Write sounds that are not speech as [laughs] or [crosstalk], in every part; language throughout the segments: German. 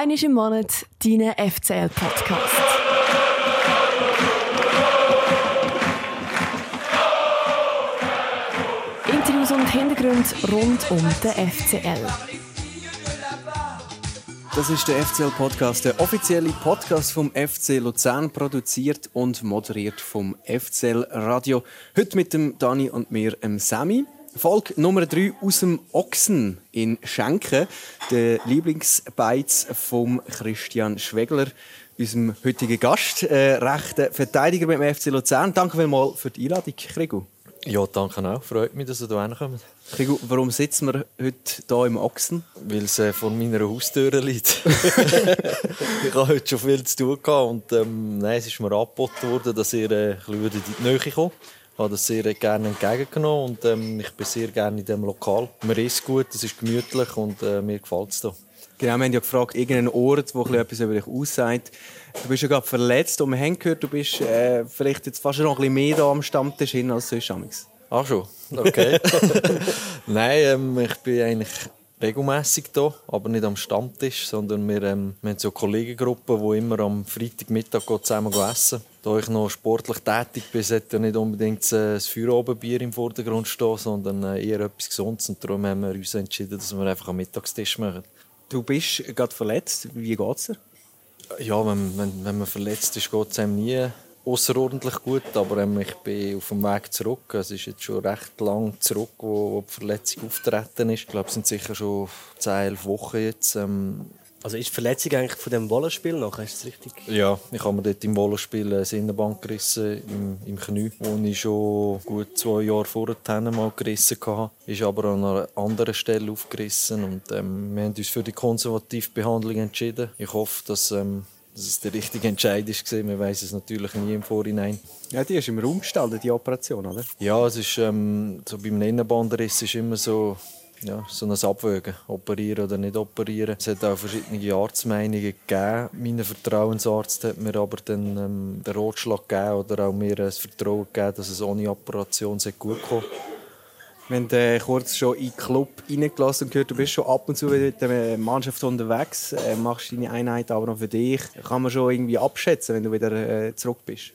Einmal im Monat deinen FCL-Podcast. Interviews und Hintergründe rund um den FCL. Das ist der FCL-Podcast, der offizielle Podcast vom FC Luzern, produziert und moderiert vom FCL Radio. Heute mit dem Dani und mir, dem Sammy. Folge Nummer 3 aus dem Ochsen in Schenken. Der Lieblingsbeiz von Christian Schwegler, unserem heutigen Gast, äh, rechter Verteidiger beim FC Luzern. Danke vielmals für die Einladung, Krigu. Ja, danke auch. Freut mich, dass ihr hierher kommt. Krigu, warum sitzen wir heute hier im Ochsen? Weil es äh, vor meiner Haustür liegt. [laughs] [laughs] ich habe heute schon viel zu tun gehabt und ähm, nein, es ist mir angeboten worden, dass ihr äh, ein bisschen in die Nähe kommt. Ich habe das sehr gerne entgegengenommen und ähm, ich bin sehr gerne in diesem Lokal. Man isst gut, es ist gemütlich und äh, mir gefällt es hier. Genau, wir haben ja gefragt, irgendeinen Ort, wo etwas über dich aussagt. Du bist ja gerade verletzt und wir haben gehört, du bist äh, vielleicht jetzt fast noch ein bisschen mehr da am Stammtisch hin als sonst. Ach schon, okay. [laughs] Nein, ähm, ich bin eigentlich regelmäßig hier, aber nicht am Stammtisch, sondern wir, ähm, wir haben so Kollegengruppen, die immer am Freitagmittag zusammen essen. Da ich noch sportlich tätig bin, sollte ja nicht unbedingt äh, das Feierabendbier im Vordergrund stehen, sondern äh, eher etwas Gesundes. Und darum haben wir uns entschieden, dass wir einfach am Mittagstisch machen. Du bist gerade verletzt. Wie geht es dir? Ja, wenn, wenn, wenn man verletzt ist, geht es einem nie außerordentlich gut, aber ähm, ich bin auf dem Weg zurück. Es ist jetzt schon recht lang zurück, wo, wo die Verletzung auftreten ist. Ich glaube, es sind sicher schon 10, 11 Wochen jetzt. Ähm, also ist die Verletzung eigentlich von dem Wollenspiel noch? Ist das richtig? Ja, ich habe mir dort im Wollenspiel eine Innenband gerissen, im, im Knie, wo ich schon gut zwei Jahre vorher mal gerissen hatte. Ist aber an einer anderen Stelle aufgerissen und ähm, wir haben uns für die konservative Behandlung entschieden. Ich hoffe, dass ähm, dass es der richtige Entscheid war. Man weiß es natürlich nie im Vorhinein. Ja, die ist im Raum gestanden, die Operation, oder? Ja, es ist ähm, so beim Innenbandriss ist immer so ja, so ein Abwägen, operieren oder nicht operieren. Es hat auch verschiedene Arztmeinungen gegeben. Mein Vertrauensarzt hat mir aber dann ähm, den Rotschlag gegeben oder auch mir das Vertrauen gegeben, dass es ohne Operation gut kommt. Wir haben äh, kurz schon in den Club reingelassen und gehört, du bist schon ab und zu mit der Mannschaft unterwegs, äh, machst deine Einheit aber noch für dich. Kann man schon irgendwie abschätzen, wenn du wieder äh, zurück bist?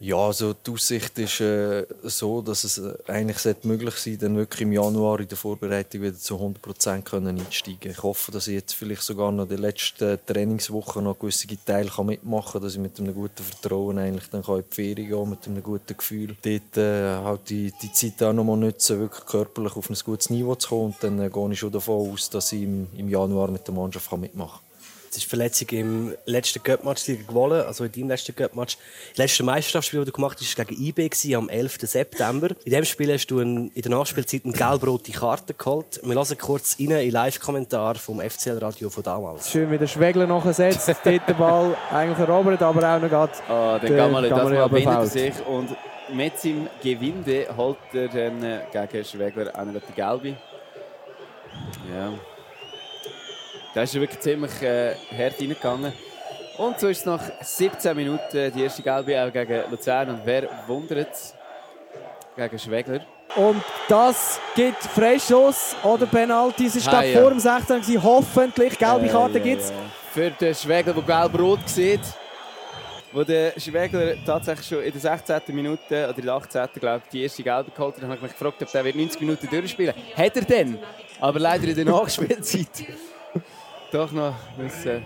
Ja, also die Aussicht ist äh, so, dass es äh, eigentlich möglich sein dann wirklich im Januar in der Vorbereitung wieder zu 100 Prozent einsteigen Ich hoffe, dass ich jetzt vielleicht sogar noch die letzten Trainingswochen noch gewisse Teile mitmachen kann, dass ich mit einem guten Vertrauen eigentlich dann in die Ferien gehen mit einem guten Gefühl. Dort äh, halt die, die Zeit auch noch mal nutzen, wirklich körperlich auf ein gutes Niveau zu kommen. Und dann äh, gehe ich schon davon aus, dass ich im, im Januar mit der Mannschaft mitmachen kann. Es ist Verletzung im letzten Cup-Match gewonnen, also in deinem letzten Cup-Match. Das letzte Meisterschaftsspiel, das du gemacht hast, war gegen IB am 11. September. In diesem Spiel hast du in der Nachspielzeit eine gelb-rote Karte geholt. Wir lassen kurz rein in Live-Kommentar vom FCL-Radio von damals. Schön, wie der Schwegler noch setzt, [laughs] dort den Ball eigentlich erobert, aber auch noch gerade oh, der Gamale, das mal bindet sich und mit seinem Gewinde holt er dann gegen Schwegler eine gelbe. Ja. Da ist er wirklich ziemlich äh, hart reingegangen. Und so ist es nach 17 Minuten die erste Gelbe auch gegen Luzern. Und wer wundert es? Gegen Schwegler. Und das gibt Freischuss oder Penalty. Es war ja. vor dem 16. Gewesen. Hoffentlich gelbe Karte äh, gibt es. Ja, ja. Für den Schwegler, der gelb-rot sieht. Wo der Schwegler tatsächlich schon in der 16. Minute oder in der 18. glaube ich, die erste Gelbe geholt hat, habe ich mich gefragt, ob der 90 Minuten durchspielen Hat er denn? Aber leider in der [laughs] Nachspielzeit doch noch müssen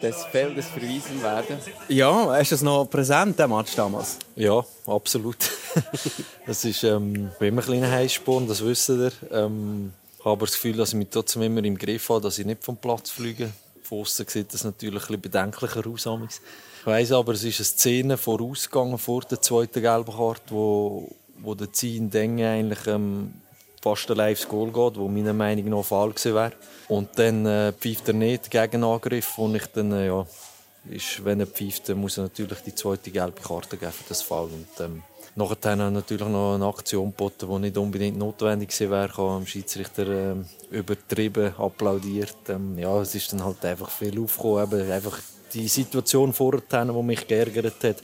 des Feldes verwiesen werden. Ja, ist das noch präsent, der Match damals? Ja, absolut. [laughs] das ist ähm, immer ein kleiner Heißsporn, das wissen ihr. Ähm, ich habe das Gefühl, dass ich mich trotzdem immer im Griff habe, dass ich nicht vom Platz fliege. Von außen sieht das natürlich ein bisschen bedenklicher aus. Ich weiss aber, es ist eine Szene vorausgegangen vor der zweiten gelben Karte, wo, wo der Zin Denge eigentlich ähm, fast ein lives Goal geht, wo meiner Meinung nach Fall gewesen wäre. Und dann äh, pfeift er nicht gegen Angriff und ich dann, äh, ja, ist, wenn er pfeift, dann muss er natürlich die zweite gelbe Karte geben für das Fall. Und, ähm, Nachher haben wir natürlich noch eine Aktion geboten, die nicht unbedingt notwendig gewesen wäre. Ich habe Schiedsrichter äh, übertrieben applaudiert. Ähm, ja, es ist dann halt einfach viel aufgekommen. Eben einfach die Situation vorher, die mich geärgert hat,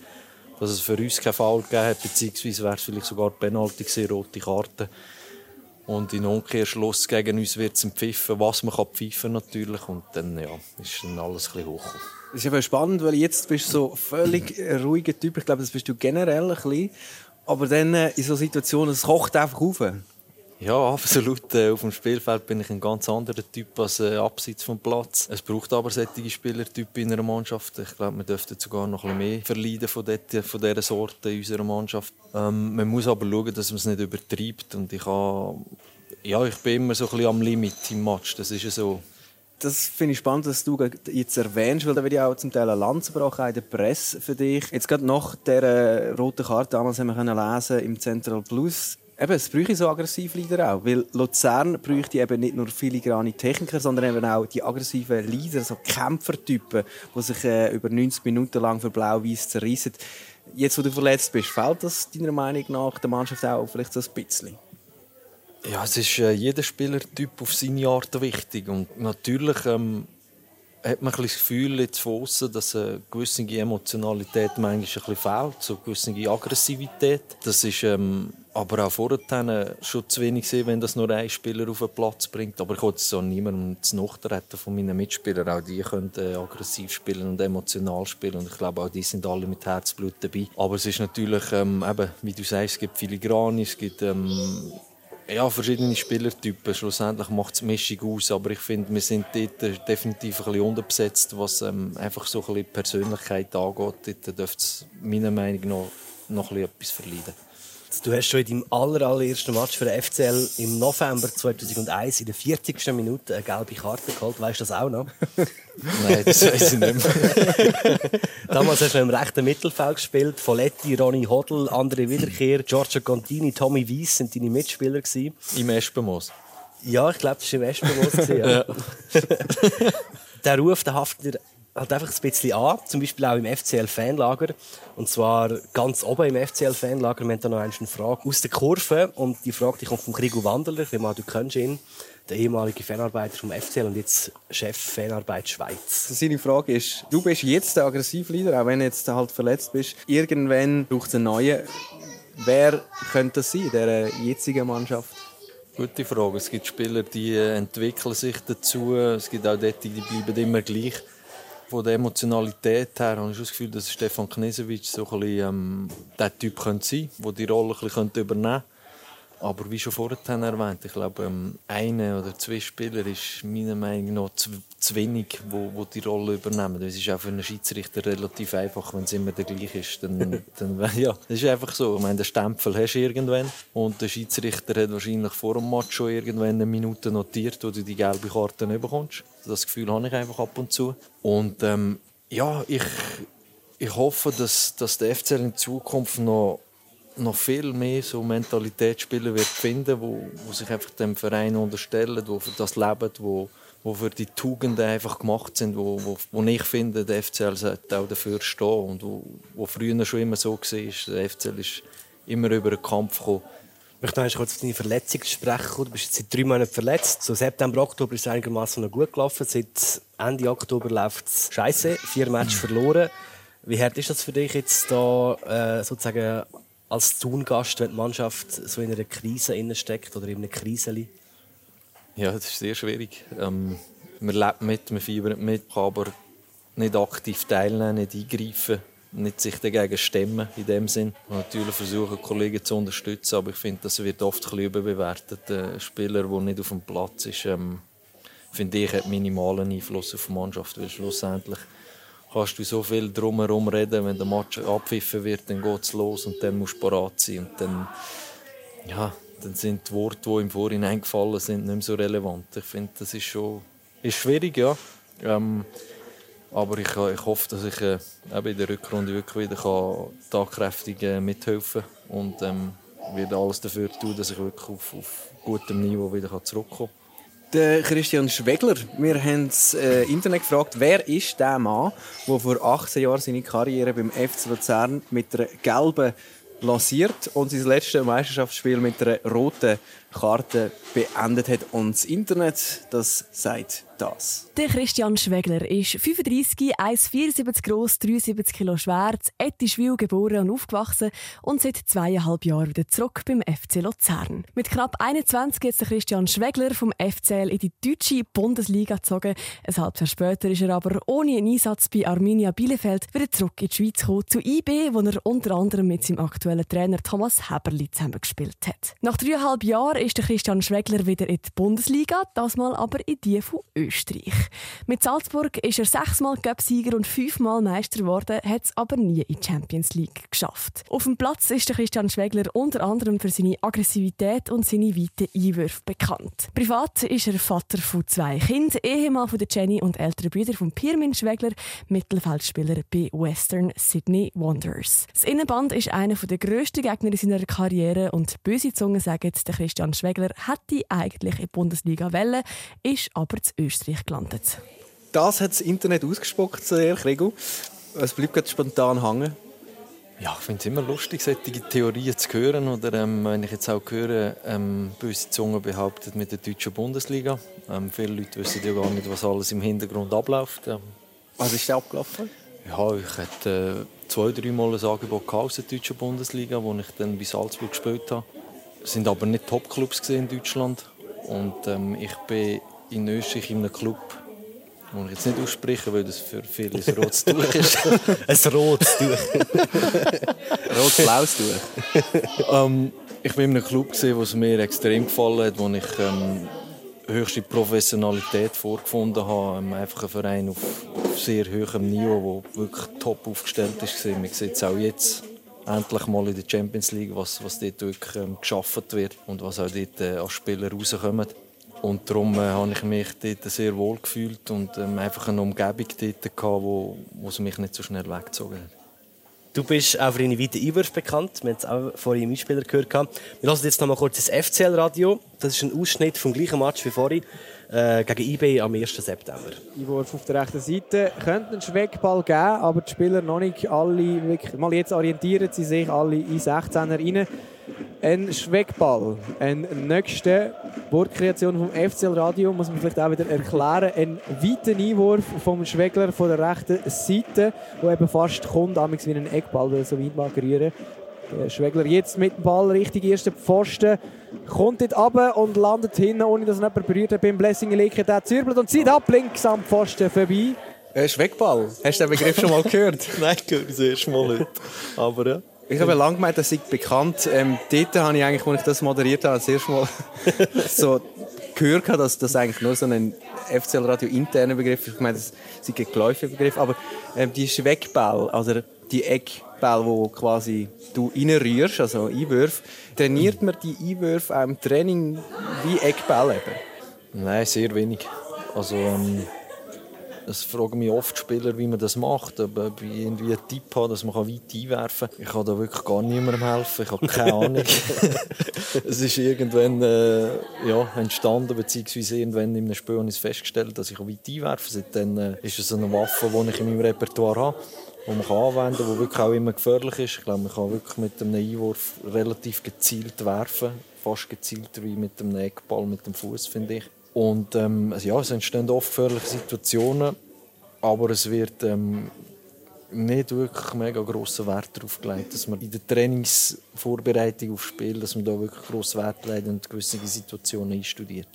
dass es für uns keinen Fall gegeben hat, beziehungsweise wäre es vielleicht sogar Penalty gewesen, rote Karte. Und in Umkehrschluss gegen uns wird es empfiffen, was man kann pfeifen natürlich. Und dann ja, ist dann alles ein bisschen hoch. Das ist eben spannend, weil jetzt bist du so völlig ruhiger Typ. Ich glaube, das bist du generell ein bisschen. Aber dann äh, in so Situationen, es kocht einfach auf. Ja, absolut. Äh, auf dem Spielfeld bin ich ein ganz anderer Typ als äh, abseits vom Platz. Es braucht aber solche Spielertypen in einer Mannschaft. Ich glaube, wir dürften sogar noch ein bisschen mehr verleiden von, dort, von dieser Sorte in unserer Mannschaft. Ähm, man muss aber schauen, dass man es nicht übertreibt. Und ich, habe, ja, ich bin immer so ein bisschen am Limit im Match. Das ist so das finde ich spannend, dass du jetzt erwähnst, weil da wird ja auch zum Teil eine Lanze gebrochen in der Presse für dich. Jetzt gerade nach der roten Karte damals haben wir können lesen im Central Plus Eben, es bräuchte so Aggressivleader auch, weil Luzern bräuchte eben nicht nur filigrane Techniker, sondern eben auch die aggressiven Leader, so Kämpfertypen, die sich äh, über 90 Minuten lang für Blau-Weiß zerreissen. Jetzt, wo du verletzt bist, fällt das deiner Meinung nach der Mannschaft auch vielleicht so ein bisschen? Ja, es ist äh, jeder Spielertyp auf seine Art wichtig und natürlich ähm, hat man ein das Gefühl jetzt von außen, dass eine gewisse Emotionalität manchmal ein fehlt, so eine gewisse Aggressivität. Das ist ähm, aber auch vorher schon zu wenig gesehen, wenn das nur ein Spieler auf den Platz bringt. Aber ich wollte es auch niemandem zu Nachtreten von meinen Mitspielern. Auch die können äh, aggressiv spielen und emotional spielen. Und ich glaube, auch die sind alle mit Herzblut dabei. Aber es ist natürlich, ähm, eben, wie du sagst, es gibt Filigrane, es gibt ähm, ja, verschiedene Spielertypen. Schlussendlich macht es Mischung aus, aber ich finde, wir sind dort definitiv ein bisschen unterbesetzt, was ähm, einfach so ein bisschen Persönlichkeit angeht. Dort dürfte es meiner Meinung nach noch ein bisschen etwas verleiden. Du hast schon in deinem aller, allerersten Match für den FCL im November 2001 in der 40. Minute eine gelbe Karte geholt. Weißt du das auch noch? [laughs] Nein, das weiß ich nicht mehr. [laughs] Damals hast du im rechten Mittelfeld gespielt. Folletti, Ronny Hodl, andere Wiederkehr, Giorgio Contini, Tommy Weiss sind deine Mitspieler. Gewesen. Im Espenmoos? Ja, ich glaube, das war im Espenmoos. ja. [laughs] der Ruf der haftet halt einfach ein bisschen an, zum Beispiel auch im FCL-Fanlager. Und zwar ganz oben im FCL-Fanlager, wir haben da noch eine Frage aus der Kurve. Und die Frage die kommt von Gregor Wanderler, ich mal, du kennst ihn, der ehemalige Fanarbeiter vom FCL und jetzt Chef Fanarbeit Schweiz. Seine Frage ist, du bist jetzt der Aggressivleader, auch wenn du jetzt halt verletzt bist. Irgendwann braucht es einen neuen. Wer könnte das sein, in dieser jetzigen Mannschaft? Gute Frage. Es gibt Spieler, die entwickeln sich dazu. Es gibt auch dort, die bleiben immer gleich von der Emotionalität her habe ich das Gefühl, dass Stefan Knesewitsch so ein bisschen, ähm, der Typ könnte sein könnte, der die Rolle ein bisschen übernehmen könnte. Aber wie schon vorhin erwähnt, ich glaube, ähm, eine oder zwei Spieler ist meiner Meinung nach zu, zu wenig, wo, wo die Rolle übernehmen. Es ist auch für einen Schiedsrichter relativ einfach, wenn es immer der gleiche ist. Dann, [laughs] dann, ja, das ist einfach so. Ich meine, den Stempel hast du irgendwann und der Schiedsrichter hat wahrscheinlich vor dem Match schon irgendwann eine Minute notiert, wo du die gelbe Karte nicht bekommst. Das Gefühl habe ich einfach ab und zu. Und ähm, ja, ich, ich hoffe, dass, dass der FCL in Zukunft noch noch viel mehr so Mentalitätsspieler wird finden, wo, wo sich einfach dem Verein unterstellen, wo für das leben, wo, wo für die Tugenden einfach gemacht sind, wo, wo, wo ich finde, der FCL sollte auch dafür stehen und wo, wo früher schon immer so war, der FCL ist immer über den Kampf gekommen. Ich möchte noch kurz auf deine Verletzung sprechen. Du bist jetzt seit drei Monaten verletzt. So September, Oktober ist es einigermaßen noch gut gelaufen. Seit Ende Oktober läuft es scheiße. Vier Matches [clears throat] verloren. Wie hart ist das für dich jetzt da äh, sozusagen als Tungast, wenn die Mannschaft so in einer Krise steckt oder in einer Krise? Ja, das ist sehr schwierig. Ähm, man lebt mit, man fiebert mit, kann aber nicht aktiv teilnehmen, nicht eingreifen, nicht sich dagegen stemmen in dem Sinn. Und natürlich versuchen Kollegen zu unterstützen, aber ich finde, das wird oft ein überbewertet. Ein Spieler, der nicht auf dem Platz ist, ähm, finde ich, hat minimalen Einfluss auf die Mannschaft, weil schlussendlich kannst du so viel drumherum reden, wenn der Match abpfiffen wird, dann geht es los und dann musst du parat sein. Und dann, ja, dann sind die Worte, die im Vorhinein gefallen sind, nicht mehr so relevant. Ich finde, das ist schon ist schwierig, ja. Ähm, aber ich, ich hoffe, dass ich äh, in der Rückrunde wirklich wieder kann, tagkräftig äh, mithelfen kann und ähm, werde alles dafür tun, dass ich wirklich auf, auf gutem Niveau wieder zurückkommen kann. Der Christian Schwegler. Wir haben das äh, Internet gefragt, wer ist der Mann, der vor 18 Jahren seine Karriere beim FC Luzern mit einer gelben lanciert und sein letztes Meisterschaftsspiel mit einer roten Karte beendet hat. Und das Internet, das sagt das. Der Christian Schwegler ist 35, 1,74 groß, 73 Kilo schwer, in Ettischwil geboren und aufgewachsen und seit zweieinhalb Jahren wieder zurück beim FC Luzern. Mit knapp 21 ist der Christian Schwegler vom FCL in die deutsche Bundesliga gezogen. Ein halbes Jahr später ist er aber ohne einen Einsatz bei Arminia Bielefeld wieder zurück in die Schweiz gekommen, zu IB, wo er unter anderem mit seinem aktuellen Trainer Thomas Heberli zusammengespielt hat. Nach dreieinhalb Jahren ist der Christian Schwegler wieder in die Bundesliga, das mal aber in die von Österreich. Mit Salzburg ist er sechsmal Cupsieger und fünfmal Meister geworden, hat es aber nie in die Champions League geschafft. Auf dem Platz ist der Christian Schwegler unter anderem für seine Aggressivität und seine weiten Einwürfe bekannt. Privat ist er Vater von zwei Kindern, Ehemann von Jenny und ältere Brüder von Pirmin Schwegler, Mittelfeldspieler bei Western Sydney Wanderers. Das Innenband ist einer der grössten Gegner in seiner Karriere und böse Zungen sagen, der Christian Schwegler hätte eigentlich in die Bundesliga wollen, ist aber zu Österreich gelandet. Das hat das Internet ausgespuckt, sehr Gregor. Es bleibt gerade spontan hängen. Ja, ich finde es immer lustig, solche Theorien zu hören. Oder ähm, wenn ich jetzt auch höre, ähm, böse Zungen behauptet mit der deutschen Bundesliga. Ähm, viele Leute wissen ja gar nicht, was alles im Hintergrund abläuft. Ähm, was ist da abgelaufen? Ja, ich hatte äh, zwei, drei Mal ein Angebot aus der deutschen Bundesliga, wo ich dann bei Salzburg gespielt habe. Sind aber nicht Topclubs in Deutschland. Und ähm, ich bin in Österreich in einem Club, den ich jetzt nicht ausspreche, weil das für viele ein rotes Tuch ist. [laughs] ein rotes Tuch. [laughs] Rot-blaues Tuch. ähm, ich bin in einem Club, es mir extrem gefallen hat, wo ich ähm, höchste Professionalität vorgefunden habe. Ähm, einfach ein Verein auf, auf sehr hohem Niveau, der wirklich top aufgestellt ist. Man sieht es auch jetzt endlich mal in der Champions League, was, was dort wirklich ähm, geschaffen wird und was auch dort äh, als Spieler rauskommt. Und darum äh, habe ich mich dort sehr wohl gefühlt und ähm, einfach eine Umgebung dort gehabt, wo, wo es mich nicht so schnell weggezogen hat. Du bist auch für deine weiten Einwürfe bekannt. Wir haben es auch vorhin im Einspieler gehört. Wir hören jetzt noch mal kurz das FCL-Radio. Das ist ein Ausschnitt vom gleichen Match wie vorhin äh, gegen IB am 1. September. Einwurf auf der rechten Seite. Könnte einen Schweckball geben, aber die Spieler noch nicht alle wirklich. Mal jetzt orientieren sie sich alle in 16er rein. Ein Schweckball, eine nächste Wortkreation vom FCL Radio, muss man vielleicht auch wieder erklären. Ein weiter Einwurf vom Schwegler von der rechten Seite, der eben fast kommt, wie ein Eckball, weil er so weit mag rühren. Der Schwegler jetzt mit dem Ball Richtung ersten Pfosten. Kommt dort runter und landet hinten, ohne dass ihn jemand berührt hat. Beim Blessing Leke, der zürbelt und zieht ab links am Pfosten vorbei. Äh, Schweckball. Hast du den Begriff schon mal gehört? [laughs] Nein, ich höre das erste Mal heute. Aber ja. Ich habe lange gemeint, das sei bekannt. Ähm, dort habe ich eigentlich, als ich das moderiert habe, das erste Mal [laughs] so gehört, dass das eigentlich nur so ein FCL-Radio interner Begriff ist. Ich meine, das ist ein geläufiger Begriff. Aber ähm, die Schweckball, also die Eckball, wo quasi du reinrührst, also Einwürfe, trainiert man die Einwürfe auch im Training wie Eckball eben? Nein, sehr wenig. Also ähm, das fragen mich oft Spieler, wie man das macht, ob, ob ich irgendwie einen Tipp habe, dass man weit einwerfen kann. Ich kann da wirklich gar niemandem helfen, ich habe keine [laughs] Ahnung. [laughs] es ist irgendwann äh, ja, entstanden, beziehungsweise irgendwann in einem Spiel habe ich festgestellt, dass ich weit einwerfen kann. Seitdem äh, ist es eine Waffe, die ich in meinem Repertoire habe die man anwenden kann, die wirklich auch immer gefährlich ist. Ich glaube, man kann wirklich mit einem Einwurf relativ gezielt werfen, fast gezielter wie mit einem Eckball mit dem Fuß, finde ich. Und ähm, also ja, es entstehen oft gefährliche Situationen, aber es wird ähm, nicht wirklich mega grossen Wert darauf gelegt, dass man in der Trainingsvorbereitung auf Spiel, dass man da wirklich grossen Wert legt und gewisse Situationen einstudiert.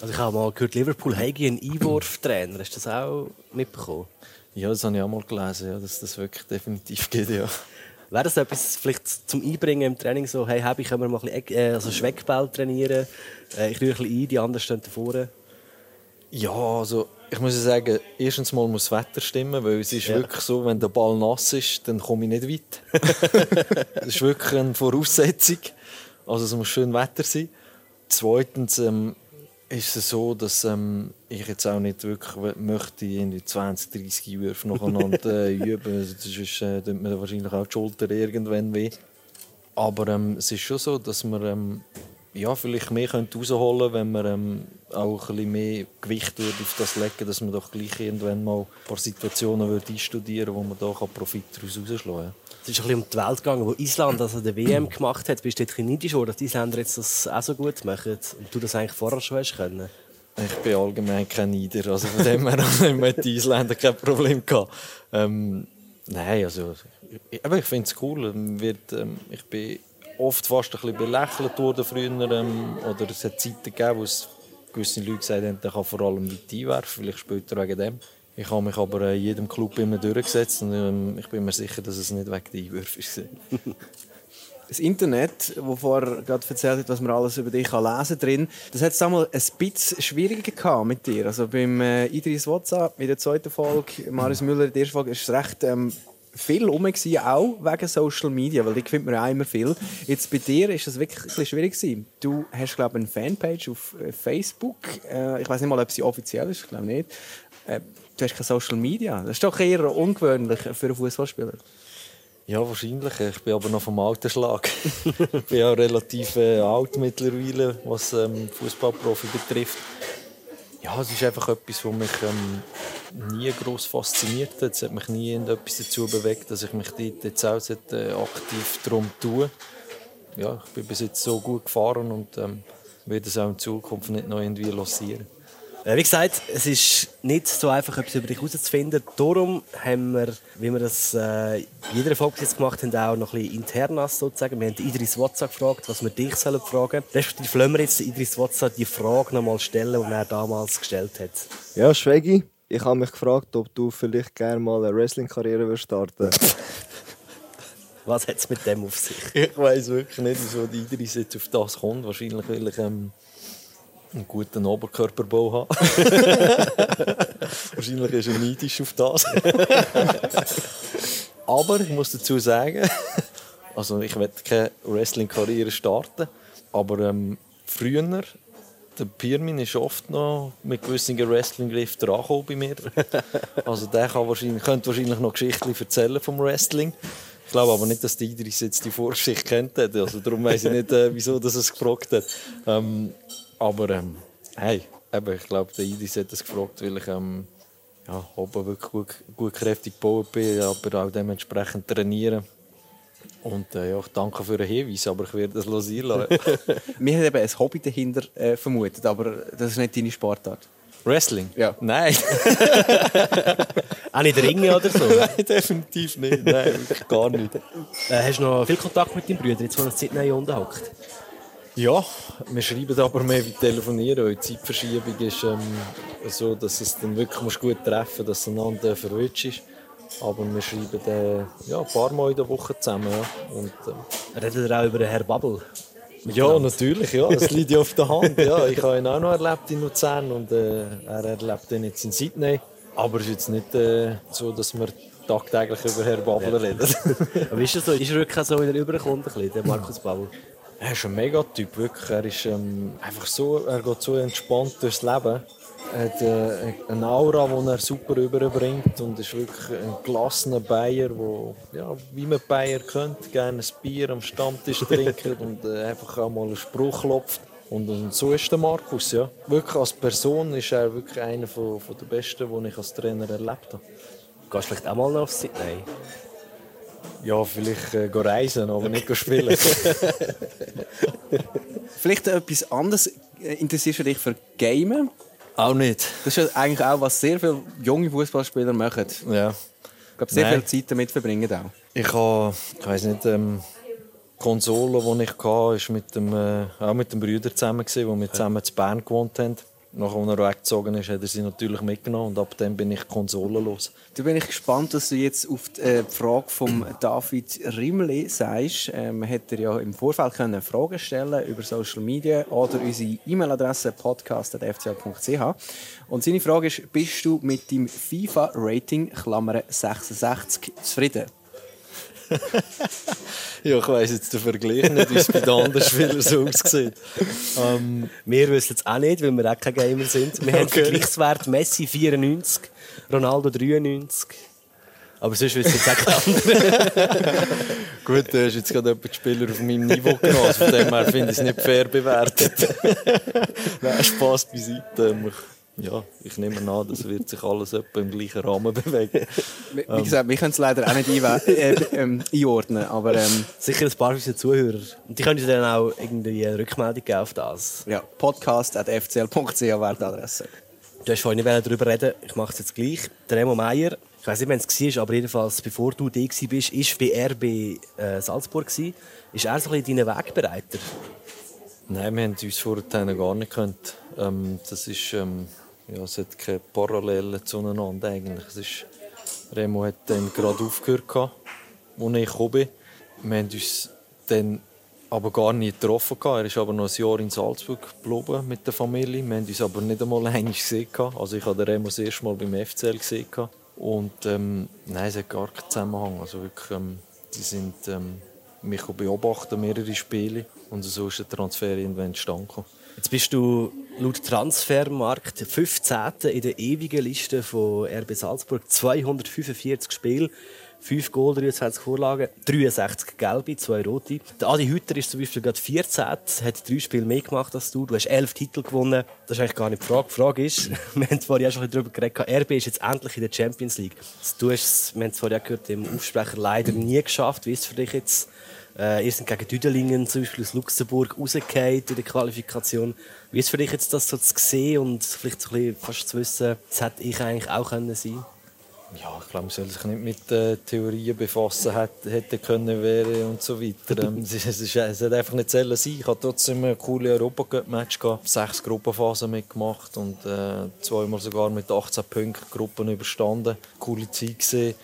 Also ich habe mal gehört, Liverpool hätte einen Einwurftrainer. Hast du das auch mitbekommen? Ja, das habe ich auch mal gelesen, ja, dass das wirklich definitiv geht, ja. Wäre das etwas vielleicht zum Einbringen im Training so, hey, ich können wir mal ein bisschen, äh, also Schweckball trainieren? Äh, ich rühre ein bisschen ein, die anderen stehen davor. Ja, also ich muss sagen, erstens mal muss das Wetter stimmen, weil es ist ja. wirklich so, wenn der Ball nass ist, dann komme ich nicht weit. [laughs] das ist wirklich eine Voraussetzung. Also es muss schön Wetter sein. Zweitens ähm, ist es so, dass ähm, ich jetzt auch nicht wirklich möchte in 20, 30 Würfe nacheinander äh, [laughs] üben. Sonst äh, tut mir wahrscheinlich auch die Schulter irgendwann weh. Aber ähm, es ist schon so, dass man ähm, ja, vielleicht mehr rausholen könnte, wenn man ähm, auch ein bisschen mehr Gewicht würde auf das legen dass man doch gleich irgendwann mal ein paar Situationen würde einstudieren wo man da Profit daraus rausschlagen kann. Es ist ein bisschen um die Welt gegangen, wo Island also der WM gemacht hat. Bist du dort neidisch dass die Isländer jetzt das auch so gut machen und du das eigentlich vorher schon hast können? Ich bin allgemein kein Nieder. Also von dem her [laughs] haben wir die Isländer kein Problem gehabt. Ähm, nein, also ich, ich finde es cool. Wird, ähm, ich bin oft fast ein bisschen belächelt worden früher. Ähm, oder es hat Zeiten gegeben, wo es gewisse Leute gesagt haben, der kann vor allem weit einwerfen, vielleicht später wegen dem. Ich habe mich aber in jedem Club immer durchgesetzt und ähm, ich bin mir sicher, dass es nicht wegen der Einwürfe war. [laughs] das Internet, wo vorher gerade erzählt hat, was man alles über dich kann lesen drin, das hat es damals ein bisschen schwieriger mit dir. Also beim äh, Idris WhatsApp in der zweiten Folge, Marius Müller in der ersten Folge, ist es recht ähm, viel rum auch wegen Social Media, weil die findet man ja immer viel. Jetzt bei dir ist das wirklich ein schwierig gewesen. Du hast glaube ich eine Fanpage auf äh, Facebook. Äh, ich weiß nicht mal, ob sie offiziell ist, ich glaube nicht. Äh, du hast keine Social Media. Das ist doch eher ungewöhnlich für einen Fußballspieler. Ja, wahrscheinlich. Ich bin aber noch vom alten Schlag. [laughs] ich bin ja relativ alt mittlerweile, was ähm, Fußballprofi betrifft. Ja, es ist einfach etwas, was mich ähm, nie groß fasziniert hat. Es hat mich nie etwas dazu bewegt, dass ich mich dort jetzt auch äh, aktiv darum tue. Ja, ich bin bis jetzt so gut gefahren und ähm, werde es auch in Zukunft nicht noch irgendwie lancieren. Äh, wie gesagt, es ist nicht so einfach, etwas über dich herauszufinden. Darum haben wir, wie wir das äh, in jeder Folge jetzt gemacht haben, auch noch ein bisschen internas sozusagen. Wir haben Idris WhatsApp gefragt, was wir dich sollen fragen. Respektive wollen wir jetzt Idris WhatsApp die Frage noch mal stellen, die er damals gestellt hat. Ja, Schwegi, ich habe mich gefragt, ob du vielleicht gerne mal eine Wrestling-Karriere starten [laughs] Was hat es mit dem auf sich? Ich weiß wirklich nicht, wieso die Idris jetzt auf das kommt. Wahrscheinlich, weil ich ähm, einen guten Oberkörperbau habe. [laughs] Wahrscheinlich ist er neidisch auf das. aber ich muss dazu sagen, also ich werde keine Wrestling-Karriere starten, aber ähm, früher, der Pirmin ist oft noch mit gewissen Wrestling-Griff dran bei mir. Also der kann wahrscheinlich, könnte wahrscheinlich noch Geschichten erzählen vom Wrestling. Ich glaube aber nicht, dass die Idris jetzt die Vorgeschichte kennt. Also darum weiß ich nicht, äh, wieso das es gefragt hat. Ähm, aber ähm, hey, eben, ich glaube, der Idis hat das gefragt, weil ich ähm, ja, oben wirklich gut, gut kräftig gebaut bin, aber auch dementsprechend trainieren. Und äh, ja, ich danke für den Hinweis, aber ich werde das losieren lassen. Wir [laughs] haben eben ein Hobby dahinter äh, vermutet, aber das ist nicht deine Sportart. Wrestling? Ja. Nein. Auch [laughs] nicht Ringe oder so? Nein, definitiv nicht. Nein, gar nicht. Äh, hast du noch viel Kontakt mit deinem Bruder, jetzt wo er in Sydney unterhockt? Ja, wir schreiben aber mehr wie telefonieren, die Zeitverschiebung ist ähm, so, dass es dann wirklich musst gut treffen muss, dass einander verwünscht ist. Aber wir schreiben äh, ja, ein paar Mal in der Woche zusammen. Ja. Und, äh, Redet ihr auch über den Herr Bubble? Ja, natürlich, ja. Das liegt ja auf der Hand. Ja. Ich habe ihn auch noch erlebt in Luzern und äh, er erlebt ihn jetzt in Sydney. Aber es ist jetzt nicht äh, so, dass wir tagtäglich über Herr Bubble ja. reden. Aber ist er so? Ist er wirklich so in der Überkunde, der Markus Bubble? Er ist ein Megatyp, wirklich. Er ist ähm, einfach so, er geht so entspannt durchs Leben. Er hat äh, eine Aura, die er super überbringt und ist wirklich ein gelassener Bayer, der, ja, wie man Bayer kennt, gerne ein Bier am Stammtisch trinkt [laughs] und äh, einfach auch mal einen Spruch klopft. Und, und, so ist der Markus, ja. Wirklich als Person ist er wirklich einer von, von der Besten, die ich als Trainer erlebt habe. Gehst du vielleicht auch mal auf Sydney? Ja, vielleicht äh, reisen, aber nicht spielen. [laughs] vielleicht etwas anderes. Interessierst du dich für Gamen? Auch nicht. Das ist ja eigentlich auch, was sehr viele junge Fußballspieler machen. Ja. Ich glaube, sehr Nein. viel Zeit damit verbringen auch. Ich habe, ich weiß nicht, ähm, Konsole, die ich hatte, ist mit dem, äh, auch mit dem Brüder zusammen, gewesen, wo wir zusammen zu Bern gewohnt haben. Nachdem er weggezogen ist, hat er sie natürlich mitgenommen und ab dann bin ich konsolenlos. Da bin ich gespannt, dass du jetzt auf die, äh, Frage von David Rimley sagst. Ähm, er ja im Vorfeld können Fragen stellen über Social Media oder unsere E-Mail-Adresse podcast.fcl.ch. Und seine Frage ist, bist du mit dem FIFA-Rating Klammer 66 zufrieden? [laughs] ja, ich weiss jetzt den Vergleich nicht, wie es bei den anderen Spielern so aussieht. Ähm, wir wissen es auch nicht, weil wir auch keine Gamer sind. Wir okay. haben Vergleichswert Messi 94, Ronaldo 93. Aber sonst wissen es auch keine anderen. [laughs] Gut, du hast jetzt gerade jemanden Spieler auf meinem Niveau genommen. Von dem her finde ich es nicht fair bewertet. [laughs] Nein, Spass beiseite. Ja, ich nehme an, das wird sich alles etwa im gleichen Rahmen bewegen. [laughs] Wie, wie gesagt, wir können es leider auch nicht äh, ähm, einordnen, aber... Ähm, Sicher ein paar unserer Zuhörer. Und die können dann auch irgendwie eine Rückmeldung geben auf das. Ja, podcast.fcl.ch wäre die Adresse. Du hast vorhin darüber reden, ich mache es jetzt gleich. Der Remo Meier, ich weiß nicht, wenn es war, aber jedenfalls, bevor du da warst, ist bei RB äh, Salzburg. Gewesen. Ist er so ein bisschen dein Wegbereiter? Nein, wir haben uns vorher gar nicht gekannt. Ähm, das ist, ähm, ja, es hat keine Parallelen zueinander eigentlich. Es ist, Remo hat dann gerade aufgehört, als ich gekommen bin. Wir haben uns dann aber gar nicht getroffen. Er ist aber noch ein Jahr in Salzburg geblieben mit der Familie. Wir haben uns aber nicht einmal einmal gesehen. Also ich habe Remo das erste Mal beim FCL gesehen. Und ähm, nein, es hat gar keinen Zusammenhang. Also wirklich, ähm, die sind ähm, mich beobachten mehrere Spiele und so ist der Transfer irgendwann entstanden. Jetzt bist du laut Transfermarkt 15. in der ewigen Liste von RB Salzburg. 245 Spiele, 5 Goal, 23 Vorlagen, 63 gelbe, 2 rote. Der Adi Hütter ist zum Beispiel gerade 14, hat drei Spiele mehr gemacht als du. Du hast 11 Titel gewonnen. Das ist eigentlich gar nicht die Frage. Die Frage ist, [laughs] wir haben vorhin auch schon darüber geredet, RB ist jetzt endlich in der Champions League. Du hast es, wir haben es vorhin gehört, im Aufsprecher leider nie geschafft. Wie ist es für dich jetzt? Äh, ihr seid gegen Düdelingen, zum Beispiel aus Luxemburg, rausgefallen in der Qualifikation. Wie ist es für dich jetzt, das so zu sehen und vielleicht so ein bisschen fast zu wissen, das hätte ich eigentlich auch können sein ja, ich glaube, man soll sich nicht mit äh, Theorien befassen, hätte, hätte können wäre und so weiter. Ähm, [laughs] es, es hat einfach nicht sein. Ich hatte trotzdem ein cooles Europacup-Match gehabt, sechs Gruppenphasen mitgemacht und äh, zweimal sogar mit 18 Punkten Gruppen überstanden. Coole Zeit gesehen.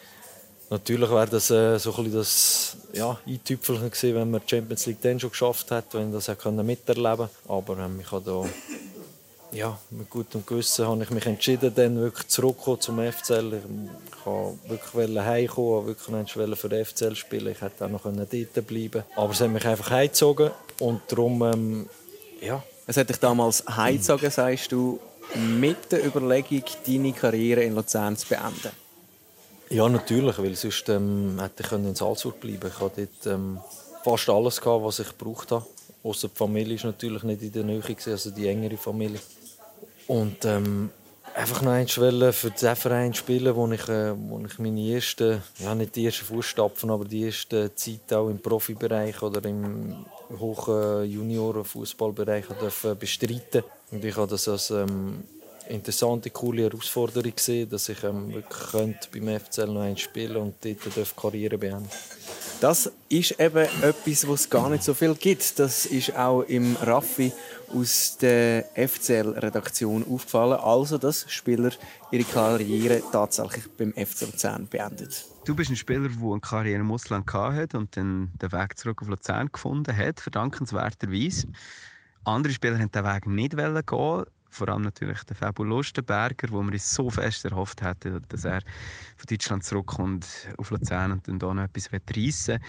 Natürlich wäre das äh, so ein das ja, Eintüpfelchen gewesen, wenn man die Champions League dann schon geschafft hat, wenn das auch miterleben Aber ähm, ich da ja, mit gutem Gewissen habe ich mich entschieden, dann wirklich zurückzukommen zum FCL. Ich wollte wirklich heimkommen, wirklich für den FCL spielen. Ich hätte auch noch dort bleiben können. Aber es hat mich einfach heimgezogen und darum, ähm, ja. Es hat dich damals heimgezogen, sagst du, mit der Überlegung, deine Karriere in Luzern zu beenden? Ja, natürlich, weil sonst ähm, hätte ich in Salzburg bleiben. Ich hatte dort ähm, fast alles, gehabt, was ich gebraucht habe. Außer die Familie war natürlich nicht in der Nähe, also die engere Familie. Und ähm, einfach noch eins für diesen Verein spielen, wo ich, äh, wo ich meine ersten, ja nicht die ersten Fußstapfen, aber die erste Zeit auch im Profibereich oder im hohen Juniorenfußballbereich bestreiten Und ich habe das als ähm, interessante, coole Herausforderung gesehen, dass ich ähm, wirklich könnte beim FCL noch eins spielen und dort Karriere beenden Das ist eben etwas, was es gar nicht so viel gibt. Das ist auch im Raffi aus der FCL-Redaktion aufgefallen. Also, dass Spieler ihre Karriere tatsächlich beim FC Luzern beendet. Du bist ein Spieler, der eine Karriere im Ausland hatte und dann den Weg zurück auf Luzern gefunden hat, verdankenswerterweise. Andere Spieler haben diesen Weg nicht gehen vor allem natürlich der Fabu Lustenberger, wo man uns so fest erhofft hätte, dass er von Deutschland zurückkommt auf Luzern und dann da noch etwas reissen will.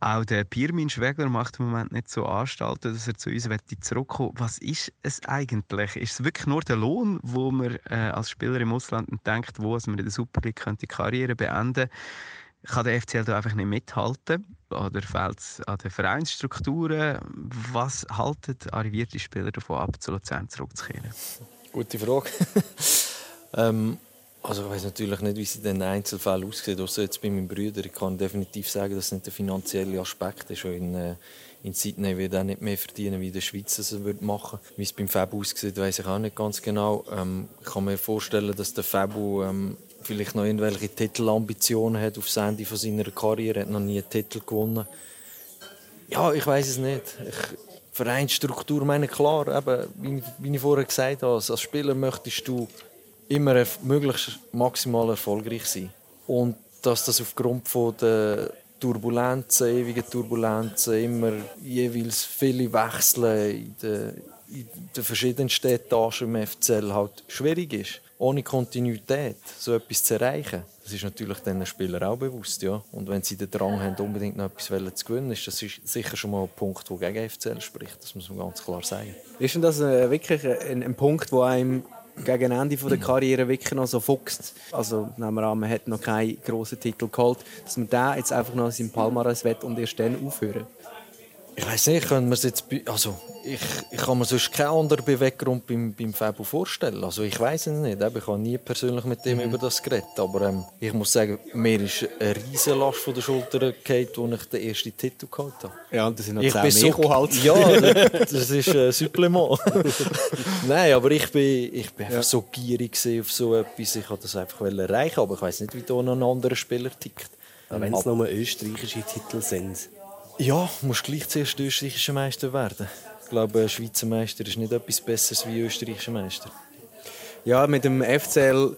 Auch der Pirmin Schwegler macht im Moment nicht so Anstalten, dass er zu uns zurückkommen Was ist es eigentlich? Ist es wirklich nur der Lohn, wo man äh, als Spieler im Ausland denkt, wo man in der Super League die Karriere beenden könnte? kann der FCL da einfach nicht mithalten? Oder fehlt es an den Vereinsstrukturen? Was halten arrivierte Spieler davon ab, zu Luzern zurückzukehren? Gute Frage. [laughs] ähm, also ich weiß natürlich nicht, wie es in den Einzelfällen aussieht. Außer jetzt bei meinem Bruder. Ich kann definitiv sagen, dass es nicht der finanzielle Aspekt ist. In, äh, in Sydney wird er nicht mehr verdienen, wie der Schweizer es würde machen. Wie es beim Fabu aussieht, weiß ich auch nicht ganz genau. Ähm, ich kann mir vorstellen, dass der Fabu ähm, vielleicht noch irgendwelche Titelambitionen hat auf Ende von seiner Karriere, hat noch nie einen Titel gewonnen. Ja, ich weiß es nicht. Ich, Vereinsstruktur, meine klar, eben, wie, wie ich vorher gesagt habe, als Spieler möchtest du immer möglichst maximal erfolgreich sein. Und dass das aufgrund von der Turbulenzen, ewigen Turbulenzen, immer jeweils viele Wechsel in den, in den verschiedensten Etagen im FCL halt schwierig ist ohne Kontinuität so etwas zu erreichen, das ist natürlich den Spielern auch bewusst. Ja? Und wenn sie den Drang haben, unbedingt noch etwas zu gewinnen, ist das sicher schon mal ein Punkt, der gegen FCL spricht. Das muss man ganz klar sagen. Ist denn das äh, wirklich ein, ein Punkt, der einem gegen Ende der Karriere wirklich noch so fuchst? Also nehmen wir an, man hat noch keinen grossen Titel geholt, dass man da jetzt einfach noch seinen Palmares wett und erst dann aufhören? Ich weiß nicht, können wir jetzt, also ich, ich kann mir sonst keinen anderen Beweggrund beim, beim Fabio vorstellen. Also ich weiß es nicht, ich habe nie persönlich mit dem mhm. über das geredet, aber ähm, ich muss sagen, mir ist eine riesige Last von der Schulter gefallen, als ich den ersten Titel gehabt habe. Ja, und das sind noch ich 10 so, halt. [laughs] Ja, das, das ist ein Supplement. [laughs] Nein, aber ich bin, ich bin einfach so gierig auf so etwas, ich wollte das einfach erreichen, aber ich weiß nicht, wie da ein anderer Spieler tickt. Wenn es nur österreichische Titel sind. Ja, musst gleich zuerst österreichischer Meister werden. Ich glaube, Schweizer Meister ist nicht etwas Besseres wie österreichischer Meister. Ja, mit dem FCL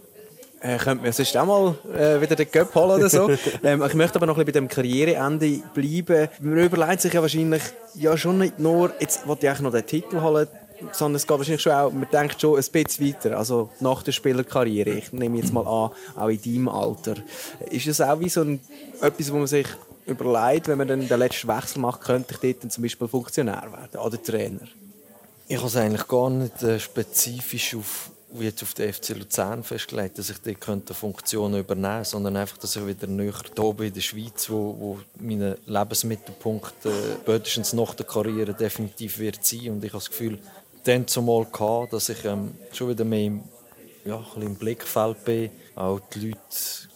äh, könnte man sonst auch mal äh, wieder den Cup holen oder so. [laughs] ähm, ich möchte aber noch ein bisschen bei dem Karriereende bleiben. Man überlegt sich ja wahrscheinlich, ja schon nicht nur, jetzt wollte ich eigentlich noch den Titel holen, sondern es geht wahrscheinlich schon auch, man denkt schon ein bisschen weiter, also nach der Spielerkarriere. Ich nehme jetzt mal an, auch in deinem Alter. Ist das auch wie so ein, etwas, wo man sich überlegt, wenn man dann den letzten Wechsel macht, könnte ich dort zum Beispiel Funktionär werden oder Trainer? Ich habe es eigentlich gar nicht äh, spezifisch auf, jetzt auf den FC Luzern festgelegt, dass ich dort Funktionen übernehmen könnte, sondern einfach, dass ich wieder näher hier oben in der Schweiz, wo, wo mein Lebensmittelpunkt äh, spätestens nach der Karriere definitiv wird sein. Und ich habe das Gefühl, dann zumal gehabt, dass ich ähm, schon wieder mehr im, ja, im Blickfeld bin. Auch die Leute,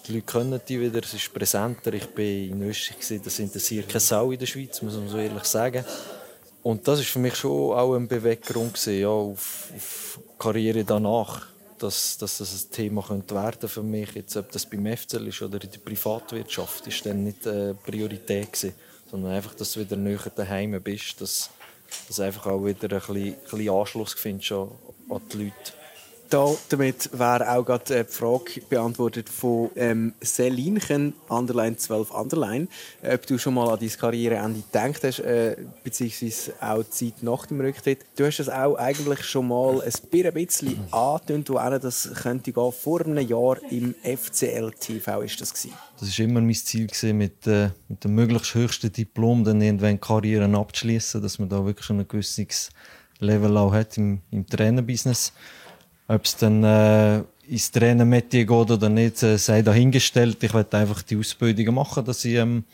die Leute kennen die wieder, es ist präsenter. Ich bin in Österreich, das interessiert keine Sau in der Schweiz, muss man so ehrlich sagen. Und das ist für mich schon auch ein Beweggrund gewesen, ja, auf, auf Karriere danach, dass, dass das ein Thema könnte werden für mich. Jetzt, ob das beim FCL ist oder in der Privatwirtschaft, ist dann nicht eine Priorität gewesen, sondern einfach, dass du wieder näher daheim bist, dass, dass einfach auch wieder ein bisschen, ein bisschen Anschluss findest an die Leute. Da, damit wäre auch gerade äh, die Frage beantwortet von ähm, Selinchen, Underline 12 Underline, ob du schon mal an dein Karriereende gedacht hast, äh, beziehungsweise auch die Zeit nach dem Rücktritt. Du hast es auch eigentlich schon mal ein bisschen angetönt, wo auch das könnte gehen. Vor einem Jahr im FCL TV ist das gewesen. Das war immer mein Ziel, gewesen, mit, äh, mit dem möglichst höchsten Diplom dann irgendwann Karrieren abzuschließen, dass man da wirklich ein gewisses Level auch hat im, im Trainerbusiness. Ob es dann äh, ins Trainermetier geht oder nicht, äh, sei dahingestellt. Ich werde einfach die Ausbildungen machen, dass ich ähm,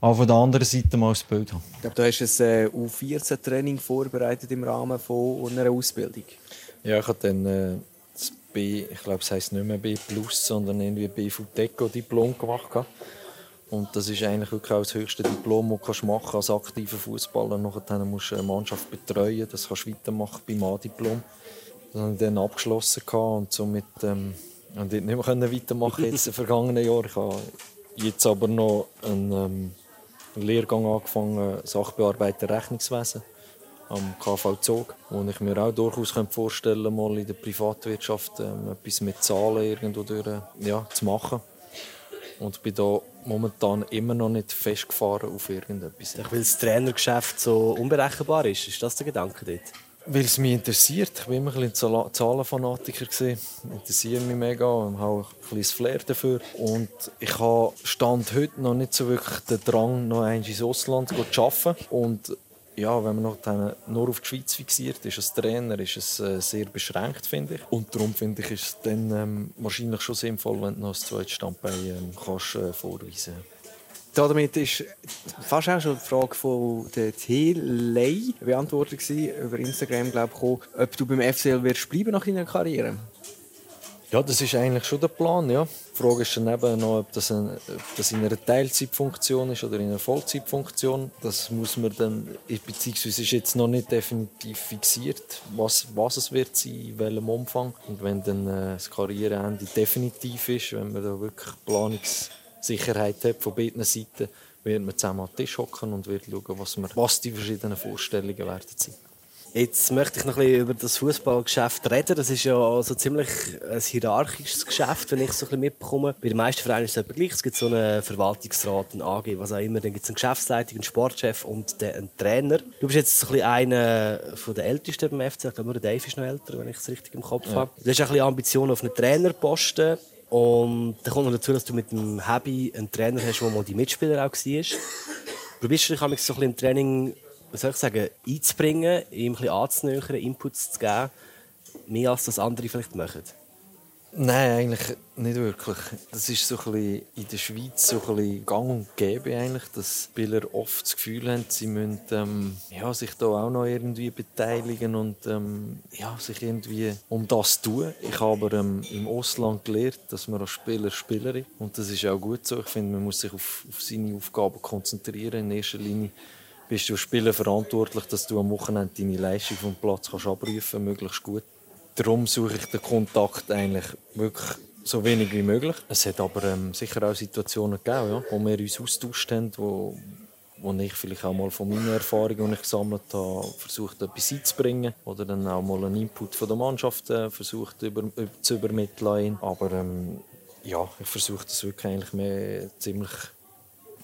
auch von der anderen Seite mal das Bild habe. Ich glaube, du hast ein äh, U14-Training vorbereitet im Rahmen von einer Ausbildung. Ja, ich habe dann äh, das B, ich glaube, es heisst nicht mehr B+, sondern irgendwie B Futeco-Diplom gemacht. Und das ist eigentlich wirklich auch das höchste Diplom, das du machen als aktiver Fußballer. Nachher musst du eine Mannschaft betreuen, das kannst du weitermachen beim A-Diplom. Das habe ich dann abgeschlossen und somit ähm, und ich nicht mehr weitermachen jetzt im [laughs] vergangenen Jahr. Ich habe jetzt aber noch einen, ähm, Lehrgang angefangen, Sachbearbeiter Rechnungswesen am KV Zog, wo ich mir auch durchaus vorstellen könnte, mal in der Privatwirtschaft ähm, etwas mit Zahlen irgendwo durch, ja, zu machen. Und bin da momentan immer noch nicht festgefahren auf irgendetwas. Weil das Trainergeschäft so unberechenbar ist, ist das der Gedanke dort? Weil es mich interessiert. Ich war immer ein bisschen Zahlenfanatiker. Interessiert mich mega und habe ein bisschen Flair dafür. Und ich habe Stand heute noch nicht so wirklich den Drang, noch einmal ins Ausland zu arbeiten. Und ja, wenn man noch nur auf die Schweiz fixiert ist als Trainer, ist es äh, sehr beschränkt, finde ich. Und darum finde ich es dann ähm, wahrscheinlich schon sinnvoll, wenn du noch ein zweites Standbein ähm, kannst, äh, vorweisen kannst damit ist fast auch schon die Frage von der Telei beantwortet gewesen, über Instagram, glaube ich, ob du beim FCL wirst bleiben nach deiner Karriere. Ja, das ist eigentlich schon der Plan, ja. Die Frage ist dann eben noch, ob das, ein, ob das in einer Teilzeitfunktion ist oder in einer Vollzeitfunktion. Das muss man dann, beziehungsweise ist jetzt noch nicht definitiv fixiert, was, was es wird sein, in welchem Umfang. Und wenn dann äh, das Karriereende definitiv ist, wenn man da wirklich Planungs Sicherheit hat von beiden Seiten, wird man zusammen an den Tisch hocken und wird schauen, was, wir, was die verschiedenen Vorstellungen werden sein. Jetzt möchte ich noch ein bisschen über das Fußballgeschäft reden. Das ist ja so ziemlich ein hierarchisches Geschäft, wenn ich es so ein bisschen mitbekomme. Bei den meisten Vereinen ist es etwa gleich. Es gibt so einen Verwaltungsrat, einen AG, was auch immer. Dann gibt es einen Geschäftsleiter, einen Sportchef und einen Trainer. Du bist jetzt so ein bisschen einer der Ältesten beim FC. Ich glaube, nur Dave ist noch älter, wenn ich es richtig im Kopf ja. habe. Du hast ein bisschen Ambitionen auf einen Trainerposten. Und dann kommt noch dazu, dass du mit dem Happy einen Trainer hast, der mal die Mitspieler auch war. Probierst du dich so ein bisschen im Training, was soll ich sagen, einzubringen, ihm ein bisschen anzunähern, Inputs zu geben, mehr als das andere vielleicht machen? Nein, eigentlich nicht wirklich. Das ist so in der Schweiz so ein bisschen gang und gäbe eigentlich, dass Spieler oft das Gefühl haben, sie müssen ähm, ja, sich da auch noch irgendwie beteiligen und ähm, ja, sich irgendwie um das tun. Ich habe aber ähm, im Ausland gelernt, dass man als Spieler Spielerin und das ist auch gut so. Ich finde, man muss sich auf, auf seine Aufgaben konzentrieren. In erster Linie bist du als Spieler verantwortlich, dass du am Wochenende deine Leistung vom Platz kannst abrufen, möglichst gut darum suche ich den Kontakt eigentlich wirklich so wenig wie möglich. Es hat aber ähm, sicher auch Situationen gegeben, ja, wo wir uns austauscht haben, wo, wo ich vielleicht auch mal von meinen Erfahrungen, die ich gesammelt habe, versucht, etwas einzubringen. Oder dann auch mal einen Input von der Mannschaft äh, versucht über, über, zu übermitteln. Aber ähm, ja, ich versuche das wirklich eigentlich mehr ziemlich